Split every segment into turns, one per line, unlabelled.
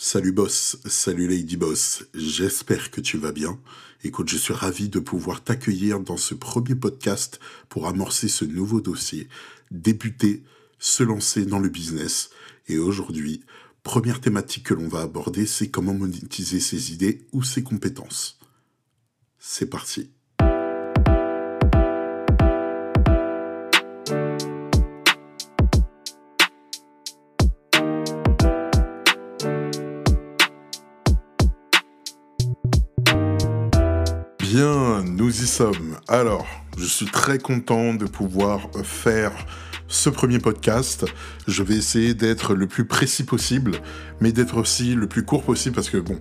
Salut boss, salut lady boss, j'espère que tu vas bien. Écoute, je suis ravi de pouvoir t'accueillir dans ce premier podcast pour amorcer ce nouveau dossier, débuter, se lancer dans le business. Et aujourd'hui, première thématique que l'on va aborder, c'est comment monétiser ses idées ou ses compétences. C'est parti. Sommes. Alors, je suis très content de pouvoir faire ce premier podcast. Je vais essayer d'être le plus précis possible, mais d'être aussi le plus court possible parce que bon,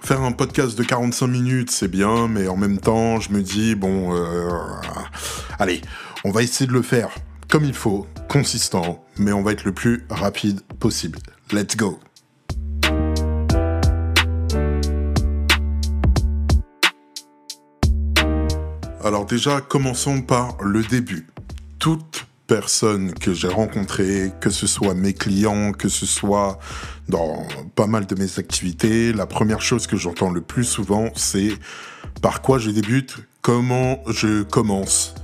faire un podcast de 45 minutes, c'est bien, mais en même temps, je me dis, bon, euh, allez, on va essayer de le faire comme il faut, consistant, mais on va être le plus rapide possible. Let's go Alors déjà, commençons par le début. Toute personne que j'ai rencontrée, que ce soit mes clients, que ce soit dans pas mal de mes activités, la première chose que j'entends le plus souvent, c'est par quoi je débute, comment je commence?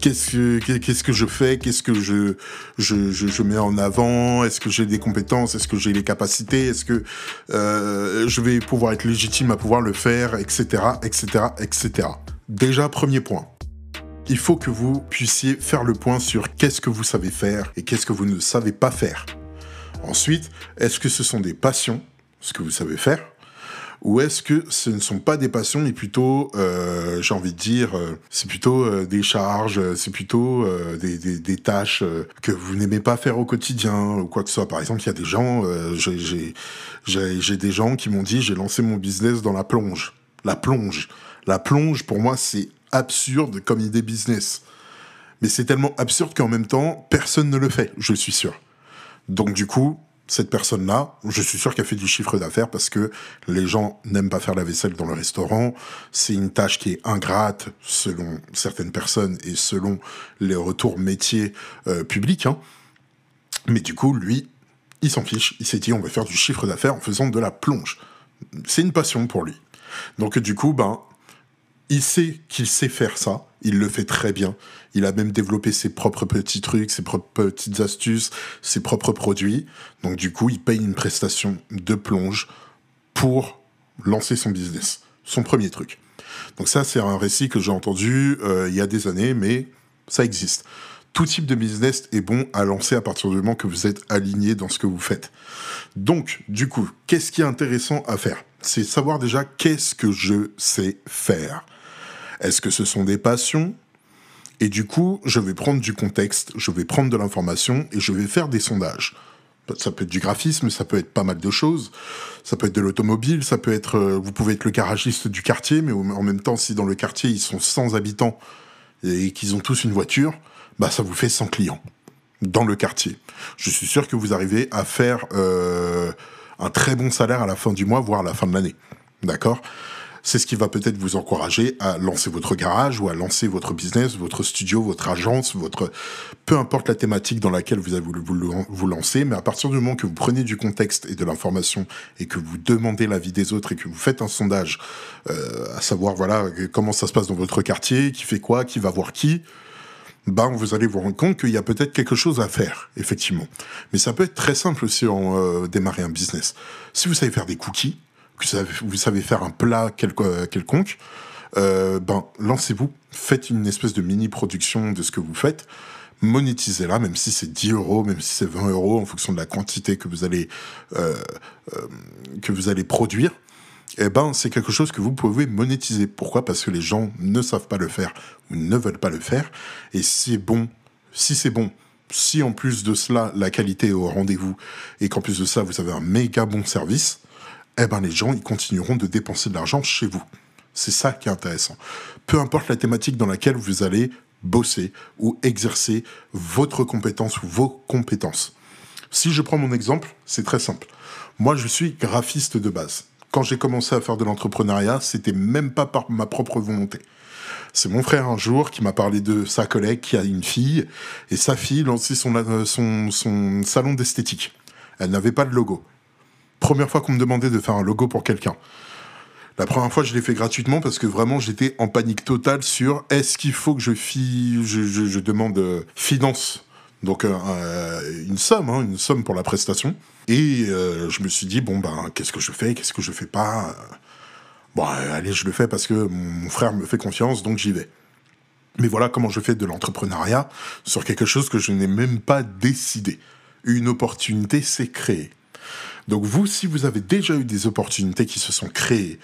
Qu'est-ce que, je fais? Qu'est-ce que je, mets en avant? Est-ce que j'ai des compétences? Est-ce que j'ai les capacités? Est-ce que euh, je vais pouvoir être légitime à pouvoir le faire? Etc. Etc. Etc. Déjà, premier point. Il faut que vous puissiez faire le point sur qu'est-ce que vous savez faire et qu'est-ce que vous ne savez pas faire. Ensuite, est-ce que ce sont des passions, ce que vous savez faire, ou est-ce que ce ne sont pas des passions, mais plutôt, euh, j'ai envie de dire, euh, c'est plutôt euh, des charges, c'est plutôt des, des, des, tâches que vous n'aimez pas faire au quotidien, ou quoi que ce soit. Par exemple, il y a des gens, j'ai des gens qui m'ont dit, j'ai lancé mon business dans la plonge. La plonge. La plonge, pour moi, c'est absurde comme idée business. Mais c'est tellement absurde qu'en même temps, personne ne le fait, je suis sûr. Donc du coup, cette personne-là, je suis sûr qu'elle fait du chiffre d'affaires parce que les gens n'aiment pas faire la vaisselle dans le restaurant. C'est une tâche qui est ingrate selon certaines personnes et selon les retours métiers euh, publics. Hein. Mais du coup, lui, il s'en fiche. Il s'est dit, on va faire du chiffre d'affaires en faisant de la plonge. C'est une passion pour lui. Donc du coup, ben, il sait qu'il sait faire ça, il le fait très bien. Il a même développé ses propres petits trucs, ses propres petites astuces, ses propres produits. Donc du coup, il paye une prestation de plonge pour lancer son business, son premier truc. Donc ça, c'est un récit que j'ai entendu euh, il y a des années, mais ça existe. Tout type de business est bon à lancer à partir du moment que vous êtes aligné dans ce que vous faites. Donc, du coup, qu'est-ce qui est intéressant à faire? C'est savoir déjà qu'est-ce que je sais faire. Est-ce que ce sont des passions? Et du coup, je vais prendre du contexte, je vais prendre de l'information et je vais faire des sondages. Ça peut être du graphisme, ça peut être pas mal de choses. Ça peut être de l'automobile, ça peut être, euh, vous pouvez être le garagiste du quartier, mais en même temps, si dans le quartier ils sont 100 habitants et qu'ils ont tous une voiture, bah ça vous fait 100 clients dans le quartier. Je suis sûr que vous arrivez à faire euh, un très bon salaire à la fin du mois, voire à la fin de l'année. D'accord? C'est ce qui va peut-être vous encourager à lancer votre garage ou à lancer votre business, votre studio, votre agence, votre peu importe la thématique dans laquelle vous avez voulu vous lancer, mais à partir du moment que vous prenez du contexte et de l'information et que vous demandez l'avis des autres et que vous faites un sondage, euh, à savoir voilà comment ça se passe dans votre quartier, qui fait quoi, qui va voir qui, ben vous allez vous rendre compte qu'il y a peut-être quelque chose à faire, effectivement. Mais ça peut être très simple si on euh, démarre un business. Si vous savez faire des cookies, que vous savez faire un plat quelconque, euh, ben, lancez-vous, faites une espèce de mini-production de ce que vous faites, monétisez-la, même si c'est 10 euros, même si c'est 20 euros, en fonction de la quantité que vous allez, euh, euh, que vous allez produire. Eh ben, c'est quelque chose que vous pouvez monétiser. Pourquoi? Parce que les gens ne savent pas le faire ou ne veulent pas le faire. Et c'est bon, si c'est bon, si en plus de cela, la qualité est au rendez-vous et qu'en plus de ça, vous avez un méga bon service, eh ben les gens ils continueront de dépenser de l'argent chez vous. C'est ça qui est intéressant. Peu importe la thématique dans laquelle vous allez bosser ou exercer votre compétence ou vos compétences. Si je prends mon exemple, c'est très simple. Moi, je suis graphiste de base. Quand j'ai commencé à faire de l'entrepreneuriat, c'était même pas par ma propre volonté. C'est mon frère un jour qui m'a parlé de sa collègue qui a une fille, et sa fille lançait son, son, son salon d'esthétique. Elle n'avait pas de logo première fois qu'on me demandait de faire un logo pour quelqu'un. La première fois, je l'ai fait gratuitement parce que vraiment, j'étais en panique totale sur est-ce qu'il faut que je, je, demande euh, finance donc euh, une somme, hein, une somme pour la prestation. Et euh, je me suis dit bon ben qu'est-ce que je fais, qu'est-ce que je fais pas. Bon allez je le fais parce que mon frère me fait confiance donc j'y vais. Mais voilà comment je fais de l'entrepreneuriat sur quelque chose que je n'ai même pas décidé. Une opportunité s'est créée. Donc vous, si vous avez déjà eu des opportunités qui se sont créées,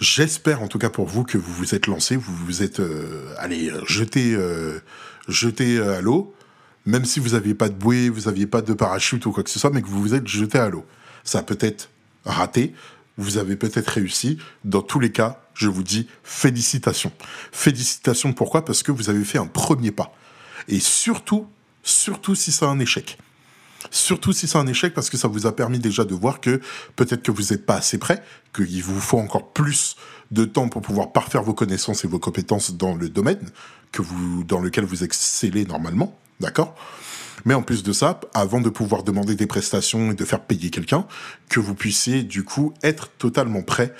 j'espère en tout cas pour vous que vous vous êtes lancé, vous vous êtes euh, allez jeté, euh, jeté à l'eau, même si vous n'aviez pas de bouée, vous n'aviez pas de parachute ou quoi que ce soit, mais que vous vous êtes jeté à l'eau. Ça a peut-être raté, vous avez peut-être réussi. Dans tous les cas, je vous dis félicitations. Félicitations pourquoi? Parce que vous avez fait un premier pas. Et surtout, surtout si c'est un échec. Surtout si c'est un échec parce que ça vous a permis déjà de voir que peut-être que vous n'êtes pas assez prêt, qu'il vous faut encore plus de temps pour pouvoir parfaire vos connaissances et vos compétences dans le domaine que vous, dans lequel vous excellez normalement. D'accord? Mais en plus de ça, avant de pouvoir demander des prestations et de faire payer quelqu'un, que vous puissiez du coup être totalement prêt.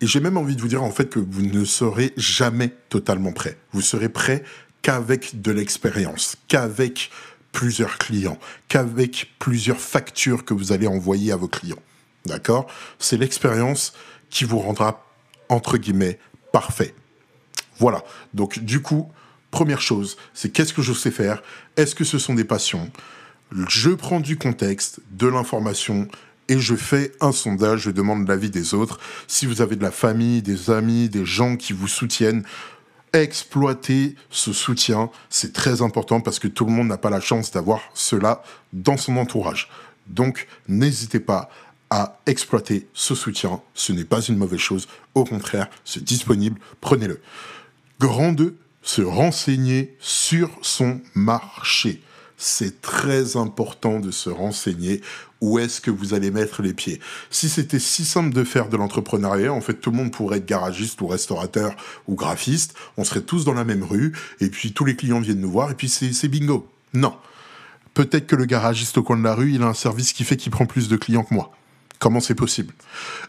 Et j'ai même envie de vous dire en fait que vous ne serez jamais totalement prêt. Vous serez prêt qu'avec de l'expérience, qu'avec plusieurs clients, qu'avec plusieurs factures que vous allez envoyer à vos clients. D'accord? C'est l'expérience qui vous rendra, entre guillemets, parfait. Voilà. Donc, du coup, Première chose, c'est qu'est-ce que je sais faire? Est-ce que ce sont des passions? Je prends du contexte, de l'information et je fais un sondage, je demande l'avis des autres. Si vous avez de la famille, des amis, des gens qui vous soutiennent, exploitez ce soutien. C'est très important parce que tout le monde n'a pas la chance d'avoir cela dans son entourage. Donc, n'hésitez pas à exploiter ce soutien. Ce n'est pas une mauvaise chose. Au contraire, c'est disponible. Prenez-le. Grand 2, se renseigner sur son marché. C'est très important de se renseigner où est-ce que vous allez mettre les pieds. Si c'était si simple de faire de l'entrepreneuriat, en fait, tout le monde pourrait être garagiste ou restaurateur ou graphiste. On serait tous dans la même rue et puis tous les clients viennent nous voir et puis c'est bingo. Non. Peut-être que le garagiste au coin de la rue, il a un service qui fait qu'il prend plus de clients que moi. Comment c'est possible.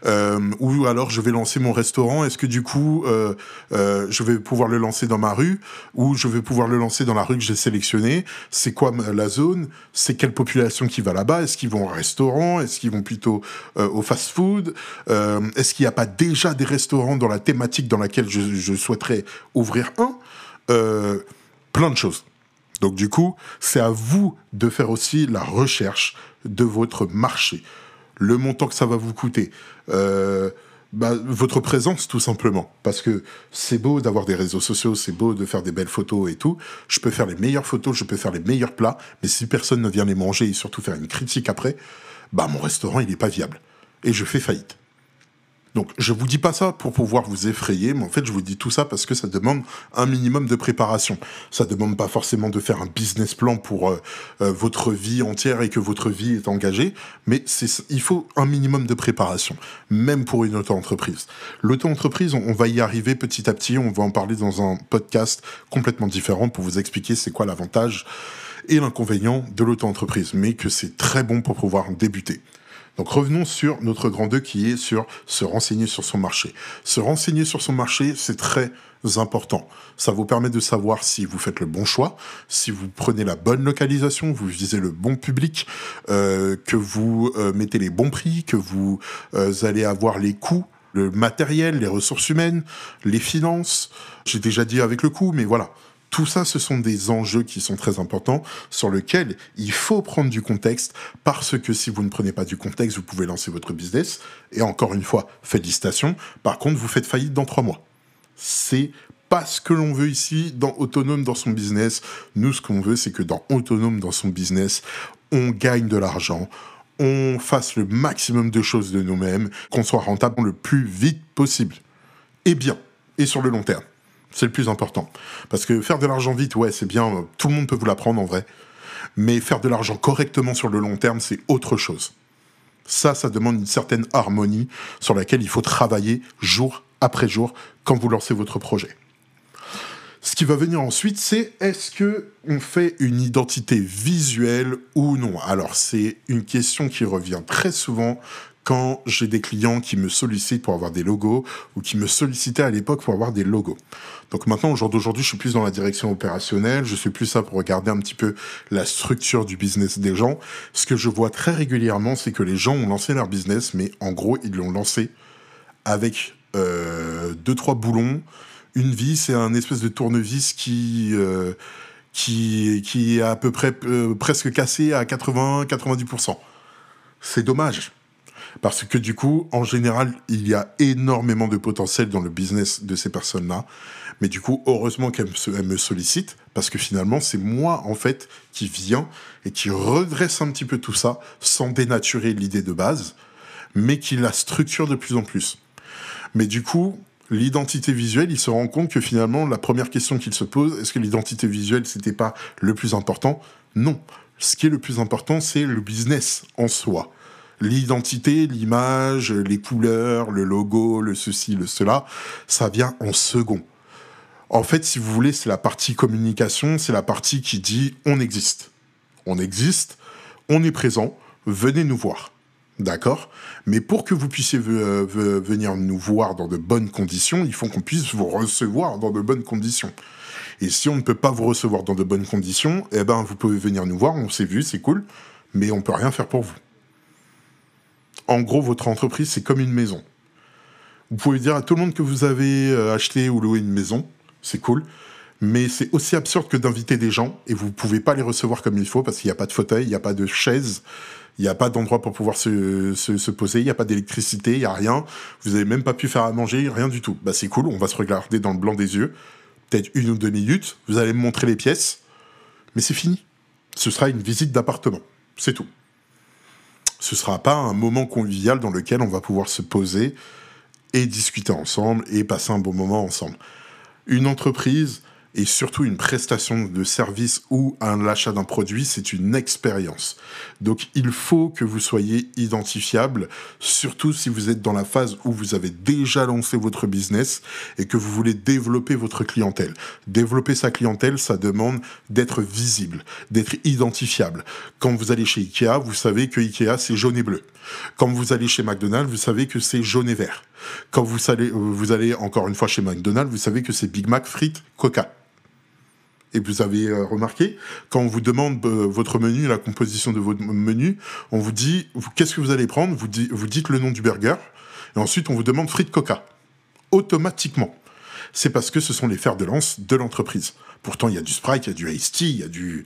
Euh, Ou alors je vais lancer mon restaurant. Est-ce que du coup euh, euh, je vais pouvoir le lancer dans ma rue ou je vais pouvoir le lancer dans la rue que j'ai sélectionnée. C'est quoi la zone? C'est quelle population qui va là-bas? Est-ce qu'ils vont au restaurant? Est-ce qu'ils vont plutôt au fast-food? Est-ce qu'il n'y a pas déjà des restaurants dans la thématique dans laquelle je, je souhaiterais ouvrir un? Plein de choses. Donc du coup, c'est à vous de faire aussi la recherche de votre marché le montant que ça va vous coûter, euh, bah, votre présence tout simplement. Parce que c'est beau d'avoir des réseaux sociaux, c'est beau de faire des belles photos et tout. Je peux faire les meilleures photos, je peux faire les meilleurs plats, mais si personne ne vient les manger et surtout faire une critique après, bah mon restaurant il n'est pas viable. Et je fais faillite. Donc, je vous dis pas ça pour pouvoir vous effrayer, mais en fait, je vous dis tout ça parce que ça demande un minimum de préparation. Ça demande pas forcément de faire un business plan pour euh, euh, votre vie entière et que votre vie est engagée, mais c'est, il faut un minimum de préparation, même pour une auto-entreprise. L'auto-entreprise, on, va y arriver petit à petit, on va en parler dans un podcast complètement différent pour vous expliquer c'est quoi l'avantage et l'inconvénient de l'auto-entreprise, mais que c'est très bon pour pouvoir débuter. Donc revenons sur notre grand 2 qui est sur se renseigner sur son marché. Se renseigner sur son marché, c'est très important. Ça vous permet de savoir si vous faites le bon choix, si vous prenez la bonne localisation, vous visez le bon public, euh, que vous euh, mettez les bons prix, que vous euh, allez avoir les coûts le matériel, les ressources humaines, les finances. J'ai déjà dit avec le coût, mais voilà. Tout ça, ce sont des enjeux qui sont très importants sur lesquels il faut prendre du contexte parce que si vous ne prenez pas du contexte, vous pouvez lancer votre business. Et encore une fois, félicitations. Par contre, vous faites faillite dans trois mois. C'est pas ce que l'on veut ici dans Autonome dans son business. Nous, ce qu'on veut, c'est que dans Autonome dans son business, on gagne de l'argent, on fasse le maximum de choses de nous-mêmes, qu'on soit rentable le plus vite possible. Et bien, et sur le long terme. C'est le plus important. Parce que faire de l'argent vite, ouais, c'est bien, tout le monde peut vous l'apprendre en vrai. Mais faire de l'argent correctement sur le long terme, c'est autre chose. Ça, ça demande une certaine harmonie sur laquelle il faut travailler jour après jour quand vous lancez votre projet. Ce qui va venir ensuite, c'est est-ce que on fait une identité visuelle ou non? Alors c'est une question qui revient très souvent quand j'ai des clients qui me sollicitent pour avoir des logos ou qui me sollicitaient à l'époque pour avoir des logos. Donc maintenant, au jour d'aujourd'hui, je suis plus dans la direction opérationnelle, je suis plus ça pour regarder un petit peu la structure du business des gens. Ce que je vois très régulièrement, c'est que les gens ont lancé leur business, mais en gros, ils l'ont lancé avec euh, deux, trois boulons, une vis et un espèce de tournevis qui... Euh, qui, qui est à peu près euh, presque cassé à 80-90%. C'est dommage. Parce que du coup, en général, il y a énormément de potentiel dans le business de ces personnes-là. Mais du coup, heureusement qu'elles me sollicitent, parce que finalement, c'est moi, en fait, qui viens et qui redresse un petit peu tout ça, sans dénaturer l'idée de base, mais qui la structure de plus en plus. Mais du coup, l'identité visuelle, il se rend compte que finalement, la première question qu'il se pose, est-ce que l'identité visuelle, c'était pas le plus important? Non. Ce qui est le plus important, c'est le business en soi l'identité, l'image, les couleurs, le logo, le ceci, le cela, ça vient en second. En fait, si vous voulez, c'est la partie communication, c'est la partie qui dit on existe. On existe, on est présent, venez nous voir. D'accord? Mais pour que vous puissiez venir nous voir dans de bonnes conditions, il faut qu'on puisse vous recevoir dans de bonnes conditions. Et si on ne peut pas vous recevoir dans de bonnes conditions, eh ben vous pouvez venir nous voir, on s'est vu, c'est cool, mais on peut rien faire pour vous. En gros, votre entreprise, c'est comme une maison. Vous pouvez dire à tout le monde que vous avez euh, acheté ou loué une maison, c'est cool, mais c'est aussi absurde que d'inviter des gens et vous ne pouvez pas les recevoir comme il faut parce qu'il n'y a pas de fauteuil, il n'y a pas de chaise, il n'y a pas d'endroit pour pouvoir se, poser, il n'y a pas d'électricité, il n'y a rien, vous n'avez même pas pu faire à manger, rien du tout. Bah c'est cool, on va se regarder dans le blanc des yeux, peut-être une ou deux minutes, vous allez me montrer les pièces, mais c'est fini. Ce sera une visite d'appartement, c'est tout ce sera pas un moment convivial dans lequel on va pouvoir se poser et discuter ensemble et passer un bon moment ensemble. Une entreprise, et surtout une prestation de service ou un l'achat d'un produit, c'est une expérience. Donc il faut que vous soyez identifiable, surtout si vous êtes dans la phase où vous avez déjà lancé votre business et que vous voulez développer votre clientèle. Développer sa clientèle, ça demande d'être visible, d'être identifiable. Quand vous allez chez Ikea, vous savez que Ikea c'est jaune et bleu. Quand vous allez chez McDonald's, vous savez que c'est jaune et vert. Quand vous allez, vous allez encore une fois chez McDonald's, vous savez que c'est Big Mac, frites, Coca. Et vous avez euh, remarqué, quand on vous demande euh, votre menu, la composition de votre menu, on vous dit qu'est-ce que vous allez prendre, vous, vous dites le nom du burger, et ensuite on vous demande frites coca. Automatiquement. C'est parce que ce sont les fers de lance de l'entreprise. Pourtant, il y a du Sprite, il y a du Ice Tea, il y a, du,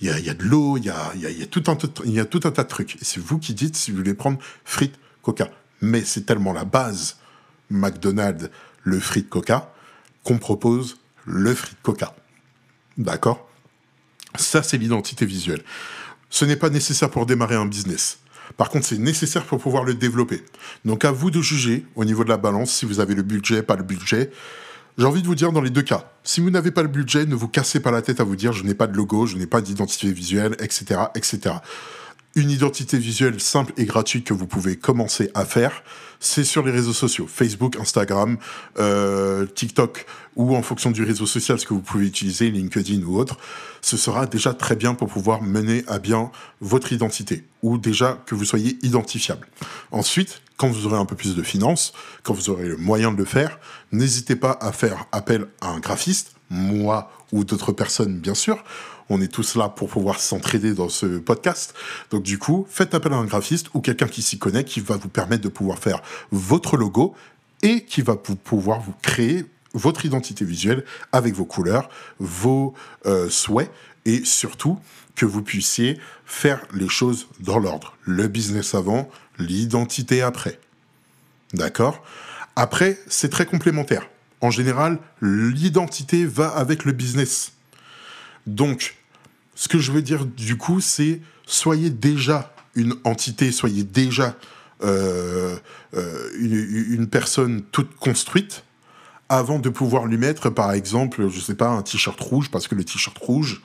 il y a, de l'eau, il y a, y a, tout un, y a tout un tas de trucs. Et c'est vous qui dites si vous voulez prendre frites coca. Mais c'est tellement la base McDonald's, le frites coca, qu'on propose le frites coca. D'accord Ça, c'est l'identité visuelle. Ce n'est pas nécessaire pour démarrer un business. Par contre, c'est nécessaire pour pouvoir le développer. Donc à vous de juger au niveau de la balance si vous avez le budget, pas le budget. J'ai envie de vous dire dans les deux cas, si vous n'avez pas le budget, ne vous cassez pas la tête à vous dire je n'ai pas de logo, je n'ai pas d'identité visuelle, etc., etc une identité visuelle simple et gratuite que vous pouvez commencer à faire, c'est sur les réseaux sociaux, Facebook, Instagram, euh, TikTok, ou en fonction du réseau social, ce que vous pouvez utiliser, LinkedIn ou autre, ce sera déjà très bien pour pouvoir mener à bien votre identité, ou déjà que vous soyez identifiable. Ensuite, quand vous aurez un peu plus de finances, quand vous aurez le moyen de le faire, n'hésitez pas à faire appel à un graphiste, moi ou d'autres personnes bien sûr, on est tous là pour pouvoir s'entraider dans ce podcast. Donc du coup, faites appel à un graphiste ou quelqu'un qui s'y connaît, qui va vous permettre de pouvoir faire votre logo et qui va pouvoir vous créer votre identité visuelle avec vos couleurs, vos euh, souhaits et surtout que vous puissiez faire les choses dans l'ordre. Le business avant, l'identité après. D'accord? Après, c'est très complémentaire. En général, l'identité va avec le business. Donc, ce que je veux dire du coup, c'est soyez déjà une entité, soyez déjà euh, euh, une, personne toute construite avant de pouvoir lui mettre, par exemple, je sais pas, un t-shirt rouge, parce que le t-shirt rouge,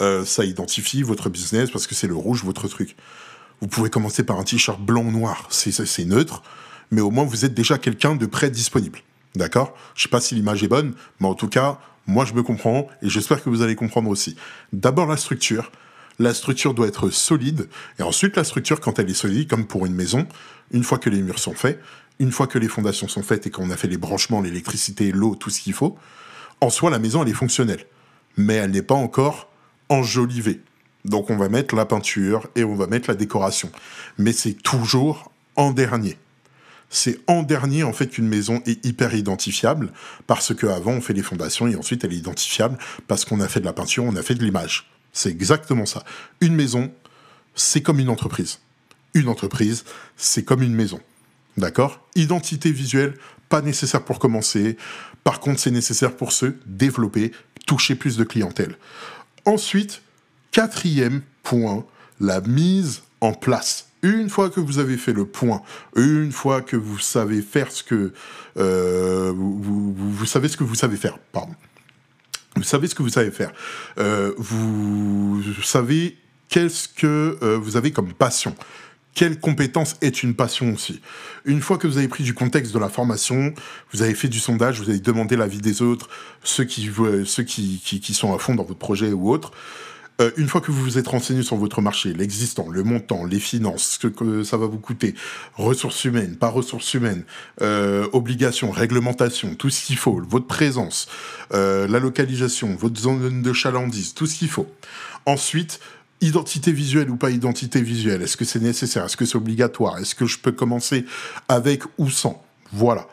euh, ça identifie votre business, parce que c'est le rouge, votre truc. Vous pouvez commencer par un t-shirt blanc ou noir, c'est neutre, mais au moins vous êtes déjà quelqu'un de prêt disponible. D'accord? Je sais pas si l'image est bonne, mais en tout cas, moi, je me comprends et j'espère que vous allez comprendre aussi. D'abord, la structure. La structure doit être solide et ensuite, la structure, quand elle est solide, comme pour une maison, une fois que les murs sont faits, une fois que les fondations sont faites et qu'on a fait les branchements, l'électricité, l'eau, tout ce qu'il faut, en soi, la maison, elle est fonctionnelle. Mais elle n'est pas encore enjolivée. Donc on va mettre la peinture et on va mettre la décoration. Mais c'est toujours en dernier. C'est en dernier en fait qu'une maison est hyper identifiable parce qu'avant on fait les fondations et ensuite elle est identifiable parce qu'on a fait de la peinture, on a fait de l'image. C'est exactement ça. Une maison, c'est comme une entreprise. Une entreprise, c'est comme une maison. D'accord? Identité visuelle, pas nécessaire pour commencer. Par contre, c'est nécessaire pour se développer, toucher plus de clientèle. Ensuite, quatrième point, la mise en place. Une fois que vous avez fait le point, une fois que vous savez faire ce que euh, vous, savez ce que vous savez faire. Vous savez ce que vous savez faire. Euh, vous savez qu'est-ce que euh, vous avez comme passion quelle compétence est une passion aussi. Une fois que vous avez pris du contexte de la formation, vous avez fait du sondage, vous avez demandé l'avis des autres, ceux qui, ceux qui, qui, sont à fond dans votre projet ou autre, euh, une fois que vous vous êtes renseigné sur votre marché, l'existant, le montant, les finances, ce que ça va vous coûter, ressources humaines, pas ressources humaines, euh, obligations, réglementations, tout ce qu'il faut, votre présence, euh, la localisation, votre zone de chalandise, tout ce qu'il faut. Ensuite, identité visuelle ou pas identité visuelle Est-ce que c'est nécessaire Est-ce que c'est obligatoire Est-ce que je peux commencer avec ou sans Voilà.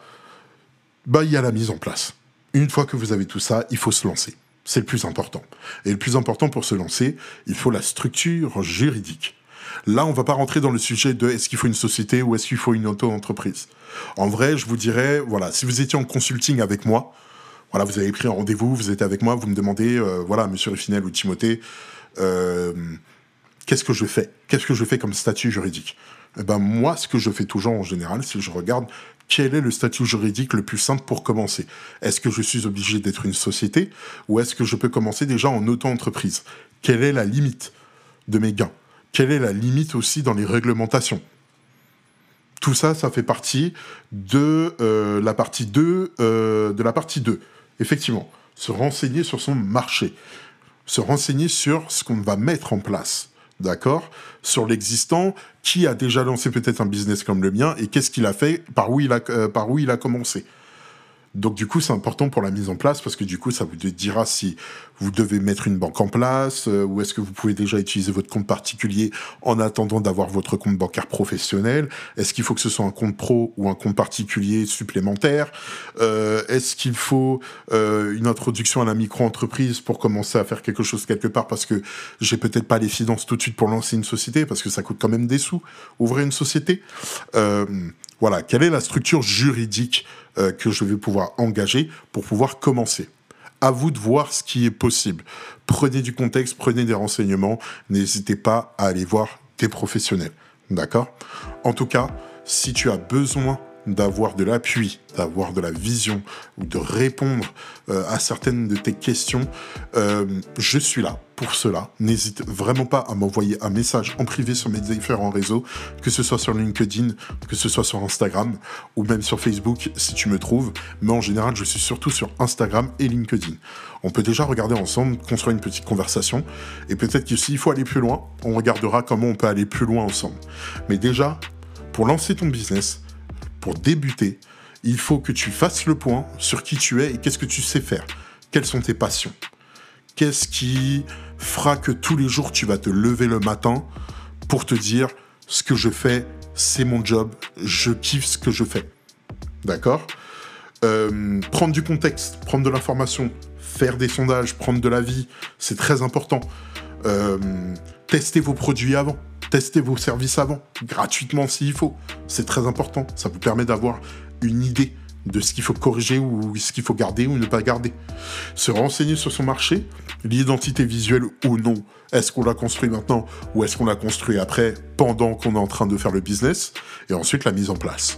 Bah, il y a la mise en place. Une fois que vous avez tout ça, il faut se lancer. C'est le plus important. Et le plus important pour se lancer, il faut la structure juridique. Là, on va pas rentrer dans le sujet de est-ce qu'il faut une société ou est-ce qu'il faut une auto-entreprise. En vrai, je vous dirais, voilà, si vous étiez en consulting avec moi, voilà, vous avez pris un rendez-vous, vous êtes avec moi, vous me demandez, euh, voilà, Monsieur Ruffinel ou Timothée, euh, qu'est-ce que je fais? Qu'est-ce que je fais comme statut juridique? Eh ben moi, ce que je fais toujours en général, c'est que je regarde quel est le statut juridique le plus simple pour commencer. Est-ce que je suis obligé d'être une société ou est-ce que je peux commencer déjà en auto-entreprise? Quelle est la limite de mes gains? Quelle est la limite aussi dans les réglementations? Tout ça, ça fait partie de euh, la partie 2 euh, de la partie 2. Effectivement, se renseigner sur son marché se renseigner sur ce qu'on va mettre en place, d'accord Sur l'existant, qui a déjà lancé peut-être un business comme le mien et qu'est-ce qu'il a fait, par où il a, euh, par où il a commencé. Donc du coup, c'est important pour la mise en place parce que du coup, ça vous dira si vous devez mettre une banque en place euh, ou est-ce que vous pouvez déjà utiliser votre compte particulier en attendant d'avoir votre compte bancaire professionnel? Est-ce qu'il faut que ce soit un compte pro ou un compte particulier supplémentaire? Euh, Est-ce qu'il faut euh, une introduction à la micro-entreprise pour commencer à faire quelque chose quelque part? Parce que j'ai peut-être pas les finances tout de suite pour lancer une société parce que ça coûte quand même des sous ouvrir une société. Euh, voilà, quelle est la structure juridique euh, que je vais pouvoir engager pour pouvoir commencer. À vous de voir ce qui est possible. Prenez du contexte, prenez des renseignements, n'hésitez pas à aller voir des professionnels. D'accord? En tout cas, si tu as besoin d'avoir de l'appui, d'avoir de la vision ou de répondre euh, à certaines de tes questions, euh, je suis là pour cela. N'hésite vraiment pas à m'envoyer un message en privé sur mes différents réseaux, que ce soit sur LinkedIn, que ce soit sur Instagram ou même sur Facebook si tu me trouves. Mais en général, je suis surtout sur Instagram et LinkedIn. On peut déjà regarder ensemble, construire une petite conversation et peut-être que s'il faut aller plus loin, on regardera comment on peut aller plus loin ensemble. Mais déjà, pour lancer ton business, pour débuter, il faut que tu fasses le point sur qui tu es et qu'est-ce que tu sais faire. Quelles sont tes passions? Qu'est-ce qui fera que tous les jours tu vas te lever le matin pour te dire ce que je fais, c'est mon job, je kiffe ce que je fais? D'accord? Euh, Prendre du contexte, prendre de l'information, faire des sondages, prendre de la vie, c'est très important. Euh, tester vos produits avant testez vos services avant, gratuitement s'il faut. C'est très important. Ça vous permet d'avoir une idée de ce qu'il faut corriger ou ce qu'il faut garder ou ne pas garder. Se renseigner sur son marché, l'identité visuelle ou non. Est-ce qu'on l'a construit maintenant ou est-ce qu'on l'a construit après, pendant qu'on est en train de faire le business Et ensuite, la mise en place.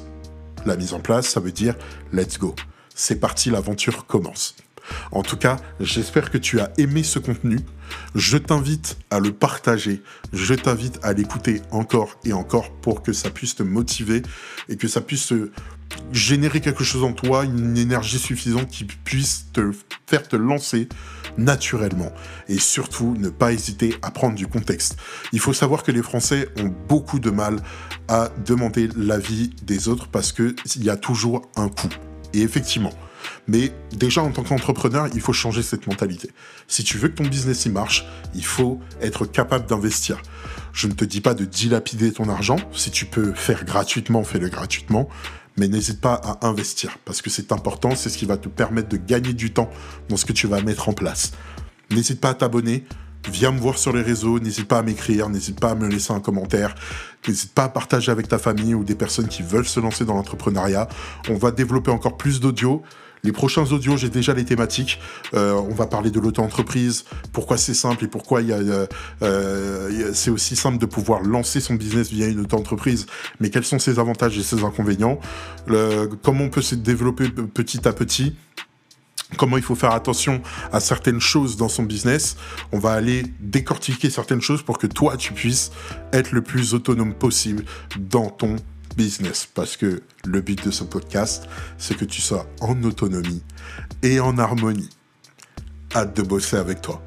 La mise en place, ça veut dire let's go. C'est parti, l'aventure commence. En tout cas, j'espère que tu as aimé ce contenu. Je t'invite à le partager. Je t'invite à l'écouter encore et encore pour que ça puisse te motiver et que ça puisse générer quelque chose en toi, une énergie suffisante qui puisse te faire te lancer naturellement. Et surtout, ne pas hésiter à prendre du contexte. Il faut savoir que les Français ont beaucoup de mal à demander l'avis des autres parce qu'il y a toujours un coût. Et effectivement, mais déjà, en tant qu'entrepreneur, il faut changer cette mentalité. Si tu veux que ton business y marche, il faut être capable d'investir. Je ne te dis pas de dilapider ton argent. Si tu peux faire gratuitement, fais-le gratuitement. Mais n'hésite pas à investir parce que c'est important. C'est ce qui va te permettre de gagner du temps dans ce que tu vas mettre en place. N'hésite pas à t'abonner. Viens me voir sur les réseaux, n'hésite pas à m'écrire, n'hésite pas à me laisser un commentaire, n'hésite pas à partager avec ta famille ou des personnes qui veulent se lancer dans l'entrepreneuriat. On va développer encore plus d'audio. Les prochains audios, j'ai déjà les thématiques. Euh, on va parler de l'auto-entreprise, pourquoi c'est simple et pourquoi euh, euh, c'est aussi simple de pouvoir lancer son business via une auto-entreprise, mais quels sont ses avantages et ses inconvénients, comment on peut se développer petit à petit? Comment il faut faire attention à certaines choses dans son business? On va aller décortiquer certaines choses pour que toi, tu puisses être le plus autonome possible dans ton business. Parce que le but de ce podcast, c'est que tu sois en autonomie et en harmonie. Hâte de bosser avec toi.